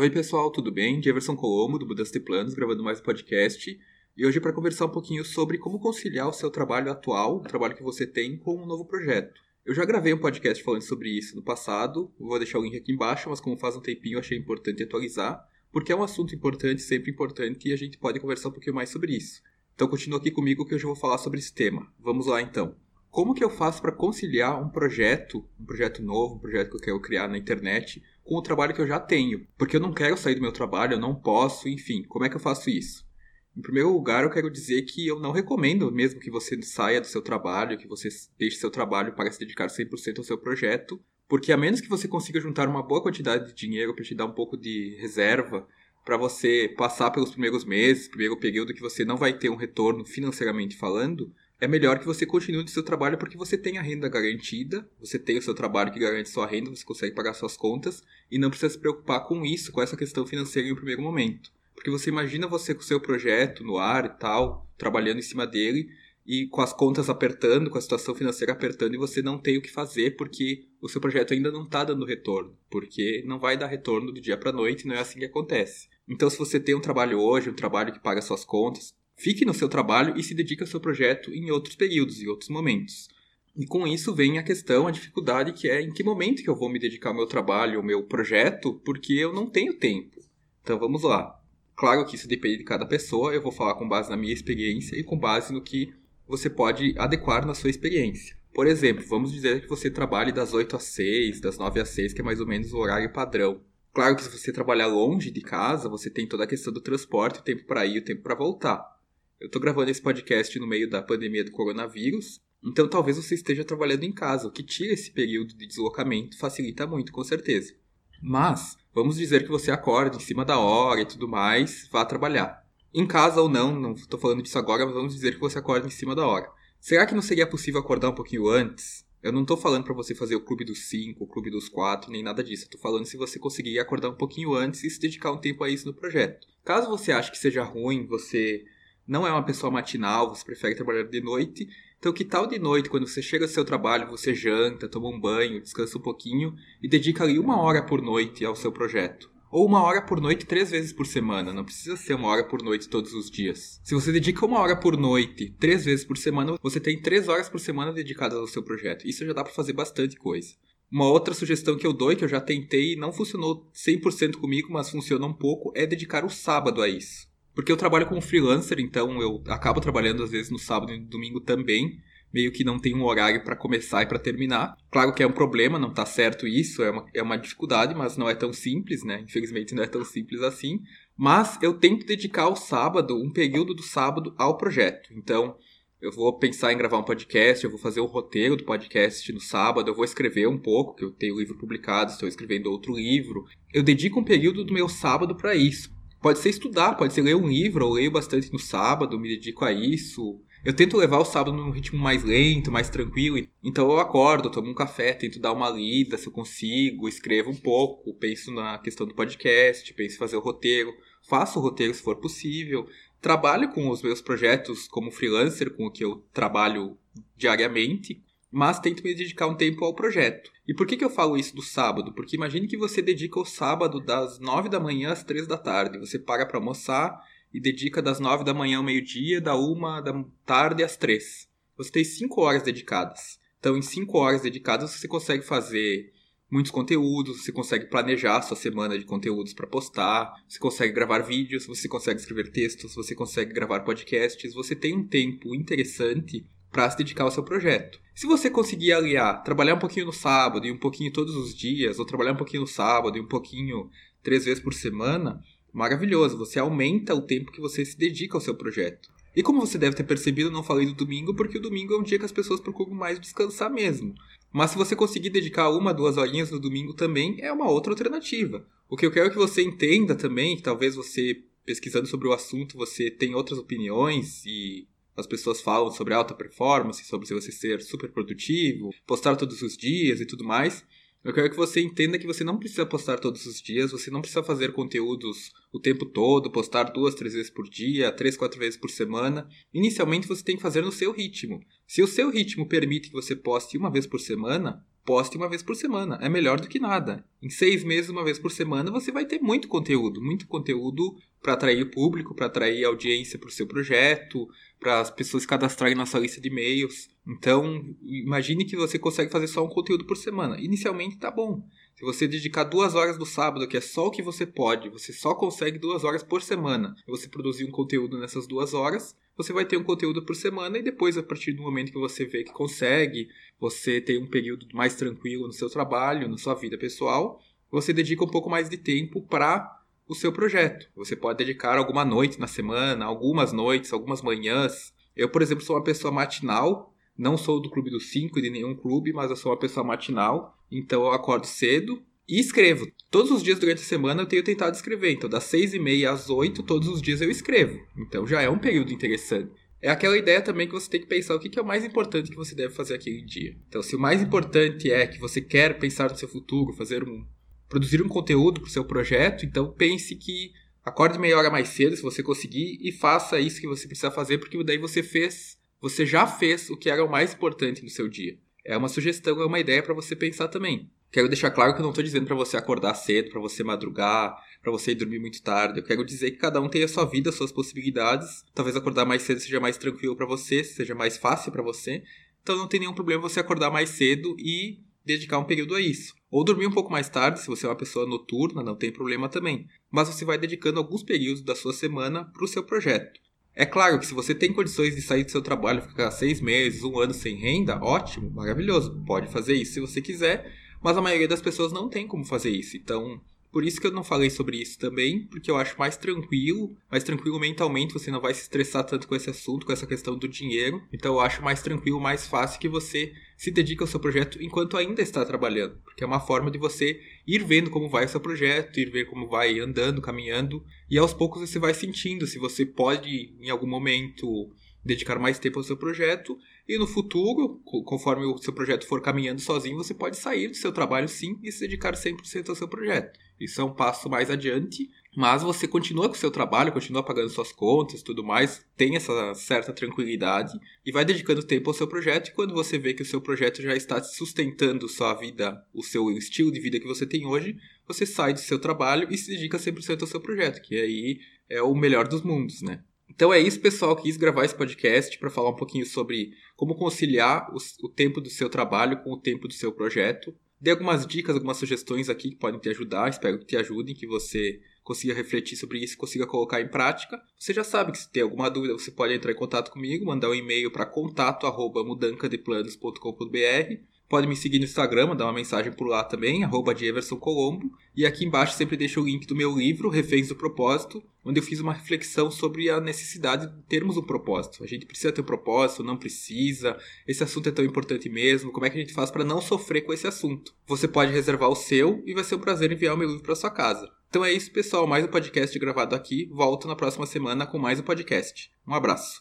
Oi, pessoal, tudo bem? Jefferson Colombo, do Budas de Planos, gravando mais um podcast. E hoje para conversar um pouquinho sobre como conciliar o seu trabalho atual, o trabalho que você tem, com um novo projeto. Eu já gravei um podcast falando sobre isso no passado, vou deixar o link aqui embaixo, mas como faz um tempinho eu achei importante atualizar, porque é um assunto importante, sempre importante, e a gente pode conversar um pouquinho mais sobre isso. Então continua aqui comigo que eu já vou falar sobre esse tema. Vamos lá então. Como que eu faço para conciliar um projeto, um projeto novo, um projeto que eu quero criar na internet, com o trabalho que eu já tenho? Porque eu não quero sair do meu trabalho, eu não posso, enfim, como é que eu faço isso? Em primeiro lugar, eu quero dizer que eu não recomendo mesmo que você saia do seu trabalho, que você deixe seu trabalho para se dedicar 100% ao seu projeto, porque a menos que você consiga juntar uma boa quantidade de dinheiro para te dar um pouco de reserva, para você passar pelos primeiros meses, primeiro período que você não vai ter um retorno financeiramente falando, é melhor que você continue no seu trabalho porque você tem a renda garantida, você tem o seu trabalho que garante sua renda, você consegue pagar suas contas e não precisa se preocupar com isso, com essa questão financeira em um primeiro momento. Porque você imagina você com o seu projeto no ar e tal, trabalhando em cima dele e com as contas apertando, com a situação financeira apertando e você não tem o que fazer porque o seu projeto ainda não está dando retorno, porque não vai dar retorno do dia para noite, não é assim que acontece. Então, se você tem um trabalho hoje, um trabalho que paga suas contas, Fique no seu trabalho e se dedique ao seu projeto em outros períodos, em outros momentos. E com isso vem a questão, a dificuldade que é em que momento que eu vou me dedicar ao meu trabalho, ao meu projeto, porque eu não tenho tempo. Então vamos lá. Claro que isso depende de cada pessoa, eu vou falar com base na minha experiência e com base no que você pode adequar na sua experiência. Por exemplo, vamos dizer que você trabalhe das 8 às 6, das 9 às 6, que é mais ou menos o horário padrão. Claro que se você trabalhar longe de casa, você tem toda a questão do transporte, o tempo para ir, o tempo para voltar. Eu estou gravando esse podcast no meio da pandemia do coronavírus, então talvez você esteja trabalhando em casa, o que tira esse período de deslocamento facilita muito, com certeza. Mas, vamos dizer que você acorda em cima da hora e tudo mais, vá trabalhar. Em casa ou não, não estou falando disso agora, mas vamos dizer que você acorda em cima da hora. Será que não seria possível acordar um pouquinho antes? Eu não estou falando para você fazer o clube dos 5, o clube dos 4, nem nada disso. Estou falando se você conseguir acordar um pouquinho antes e se dedicar um tempo a isso no projeto. Caso você ache que seja ruim você não é uma pessoa matinal, você prefere trabalhar de noite. Então, que tal de noite, quando você chega ao seu trabalho, você janta, toma um banho, descansa um pouquinho e dedica ali uma hora por noite ao seu projeto? Ou uma hora por noite três vezes por semana, não precisa ser uma hora por noite todos os dias. Se você dedica uma hora por noite três vezes por semana, você tem três horas por semana dedicadas ao seu projeto. Isso já dá para fazer bastante coisa. Uma outra sugestão que eu dou, que eu já tentei e não funcionou 100% comigo, mas funciona um pouco, é dedicar o sábado a isso. Porque eu trabalho como freelancer, então eu acabo trabalhando às vezes no sábado e no domingo também. Meio que não tem um horário para começar e para terminar. Claro que é um problema, não tá certo isso, é uma, é uma dificuldade, mas não é tão simples, né? Infelizmente não é tão simples assim. Mas eu tento dedicar o sábado, um período do sábado, ao projeto. Então, eu vou pensar em gravar um podcast, eu vou fazer o roteiro do podcast no sábado, eu vou escrever um pouco, que eu tenho livro publicado, estou escrevendo outro livro. Eu dedico um período do meu sábado para isso. Pode ser estudar, pode ser ler um livro, eu leio bastante no sábado, me dedico a isso. Eu tento levar o sábado num ritmo mais lento, mais tranquilo. Então eu acordo, tomo um café, tento dar uma lida se eu consigo, escrevo um pouco, penso na questão do podcast, penso em fazer o roteiro, faço o roteiro se for possível. Trabalho com os meus projetos como freelancer, com o que eu trabalho diariamente mas tento me dedicar um tempo ao projeto. E por que, que eu falo isso do sábado? Porque imagine que você dedica o sábado das 9 da manhã às 3 da tarde. Você paga para almoçar e dedica das 9 da manhã ao meio-dia, da 1 da tarde às 3. Você tem 5 horas dedicadas. Então, em 5 horas dedicadas, você consegue fazer muitos conteúdos, você consegue planejar sua semana de conteúdos para postar, você consegue gravar vídeos, você consegue escrever textos, você consegue gravar podcasts, você tem um tempo interessante para se dedicar ao seu projeto. Se você conseguir aliar, trabalhar um pouquinho no sábado e um pouquinho todos os dias, ou trabalhar um pouquinho no sábado e um pouquinho três vezes por semana, maravilhoso, você aumenta o tempo que você se dedica ao seu projeto. E como você deve ter percebido, não falei do domingo, porque o domingo é um dia que as pessoas procuram mais descansar mesmo. Mas se você conseguir dedicar uma, duas horinhas no domingo também, é uma outra alternativa. O que eu quero que você entenda também, que talvez você, pesquisando sobre o assunto, você tenha outras opiniões e as pessoas falam sobre alta performance, sobre você ser super produtivo, postar todos os dias e tudo mais. Eu quero que você entenda que você não precisa postar todos os dias, você não precisa fazer conteúdos o tempo todo, postar duas, três vezes por dia, três, quatro vezes por semana. Inicialmente você tem que fazer no seu ritmo. Se o seu ritmo permite que você poste uma vez por semana, poste uma vez por semana. É melhor do que nada. Em seis meses, uma vez por semana, você vai ter muito conteúdo. Muito conteúdo para atrair o público, para atrair audiência para o seu projeto, para as pessoas cadastrarem na sua lista de e-mails. Então, imagine que você consegue fazer só um conteúdo por semana. Inicialmente tá bom. Se você dedicar duas horas do sábado, que é só o que você pode, você só consegue duas horas por semana, e você produzir um conteúdo nessas duas horas, você vai ter um conteúdo por semana e depois, a partir do momento que você vê que consegue, você tem um período mais tranquilo no seu trabalho, na sua vida pessoal, você dedica um pouco mais de tempo para o seu projeto. Você pode dedicar alguma noite na semana, algumas noites, algumas manhãs. Eu, por exemplo, sou uma pessoa matinal, não sou do clube dos cinco de nenhum clube, mas eu sou uma pessoa matinal, então eu acordo cedo, e escrevo. Todos os dias durante a semana eu tenho tentado escrever. Então, das seis e meia às oito, todos os dias eu escrevo. Então, já é um período interessante. É aquela ideia também que você tem que pensar o que é o mais importante que você deve fazer aquele dia. Então, se o mais importante é que você quer pensar no seu futuro, fazer um, produzir um conteúdo para o seu projeto, então pense que acorde meia hora mais cedo, se você conseguir, e faça isso que você precisa fazer, porque daí você fez, você já fez o que era o mais importante no seu dia. É uma sugestão, é uma ideia para você pensar também. Quero deixar claro que eu não estou dizendo para você acordar cedo, para você madrugar, para você ir dormir muito tarde. Eu quero dizer que cada um tem a sua vida, as suas possibilidades. Talvez acordar mais cedo seja mais tranquilo para você, seja mais fácil para você. Então não tem nenhum problema você acordar mais cedo e dedicar um período a isso. Ou dormir um pouco mais tarde, se você é uma pessoa noturna, não tem problema também. Mas você vai dedicando alguns períodos da sua semana para o seu projeto. É claro que se você tem condições de sair do seu trabalho, ficar seis meses, um ano sem renda, ótimo, maravilhoso. Pode fazer isso se você quiser mas a maioria das pessoas não tem como fazer isso. Então, por isso que eu não falei sobre isso também, porque eu acho mais tranquilo, mais tranquilo mentalmente, você não vai se estressar tanto com esse assunto, com essa questão do dinheiro. Então eu acho mais tranquilo, mais fácil que você se dedique ao seu projeto enquanto ainda está trabalhando, porque é uma forma de você ir vendo como vai o seu projeto, ir ver como vai andando, caminhando, e aos poucos você vai sentindo se você pode em algum momento dedicar mais tempo ao seu projeto e no futuro, conforme o seu projeto for caminhando sozinho, você pode sair do seu trabalho sim e se dedicar 100% ao seu projeto. Isso é um passo mais adiante, mas você continua com o seu trabalho, continua pagando suas contas, tudo mais, tem essa certa tranquilidade e vai dedicando tempo ao seu projeto. E quando você vê que o seu projeto já está sustentando sua vida, o seu estilo de vida que você tem hoje, você sai do seu trabalho e se dedica 100% ao seu projeto, que aí é o melhor dos mundos, né? Então é isso, pessoal. Quis gravar esse podcast para falar um pouquinho sobre como conciliar o, o, tempo do seu trabalho com o tempo do seu projeto. Dei algumas dicas, algumas sugestões aqui que podem te ajudar. Espero que te ajudem, que você consiga refletir sobre isso, consiga colocar em prática. Você já sabe que se tem alguma dúvida, você pode entrar em contato comigo, mandar um e-mail para contato@mudancadeplanos.com.br Pode me seguir no Instagram, mandar uma mensagem por lá também, arroba Colombo. E aqui embaixo sempre deixo o link do meu livro, Reféns do Propósito, onde eu fiz uma reflexão sobre a necessidade de termos um propósito. A gente precisa ter um propósito, não precisa, esse assunto é tão importante mesmo, como é que a gente faz para não sofrer com esse assunto? Você pode reservar o seu e vai ser um prazer enviar o meu livro para sua casa. Então é isso, pessoal, mais um podcast gravado aqui. Volto na próxima semana com mais um podcast. Um abraço.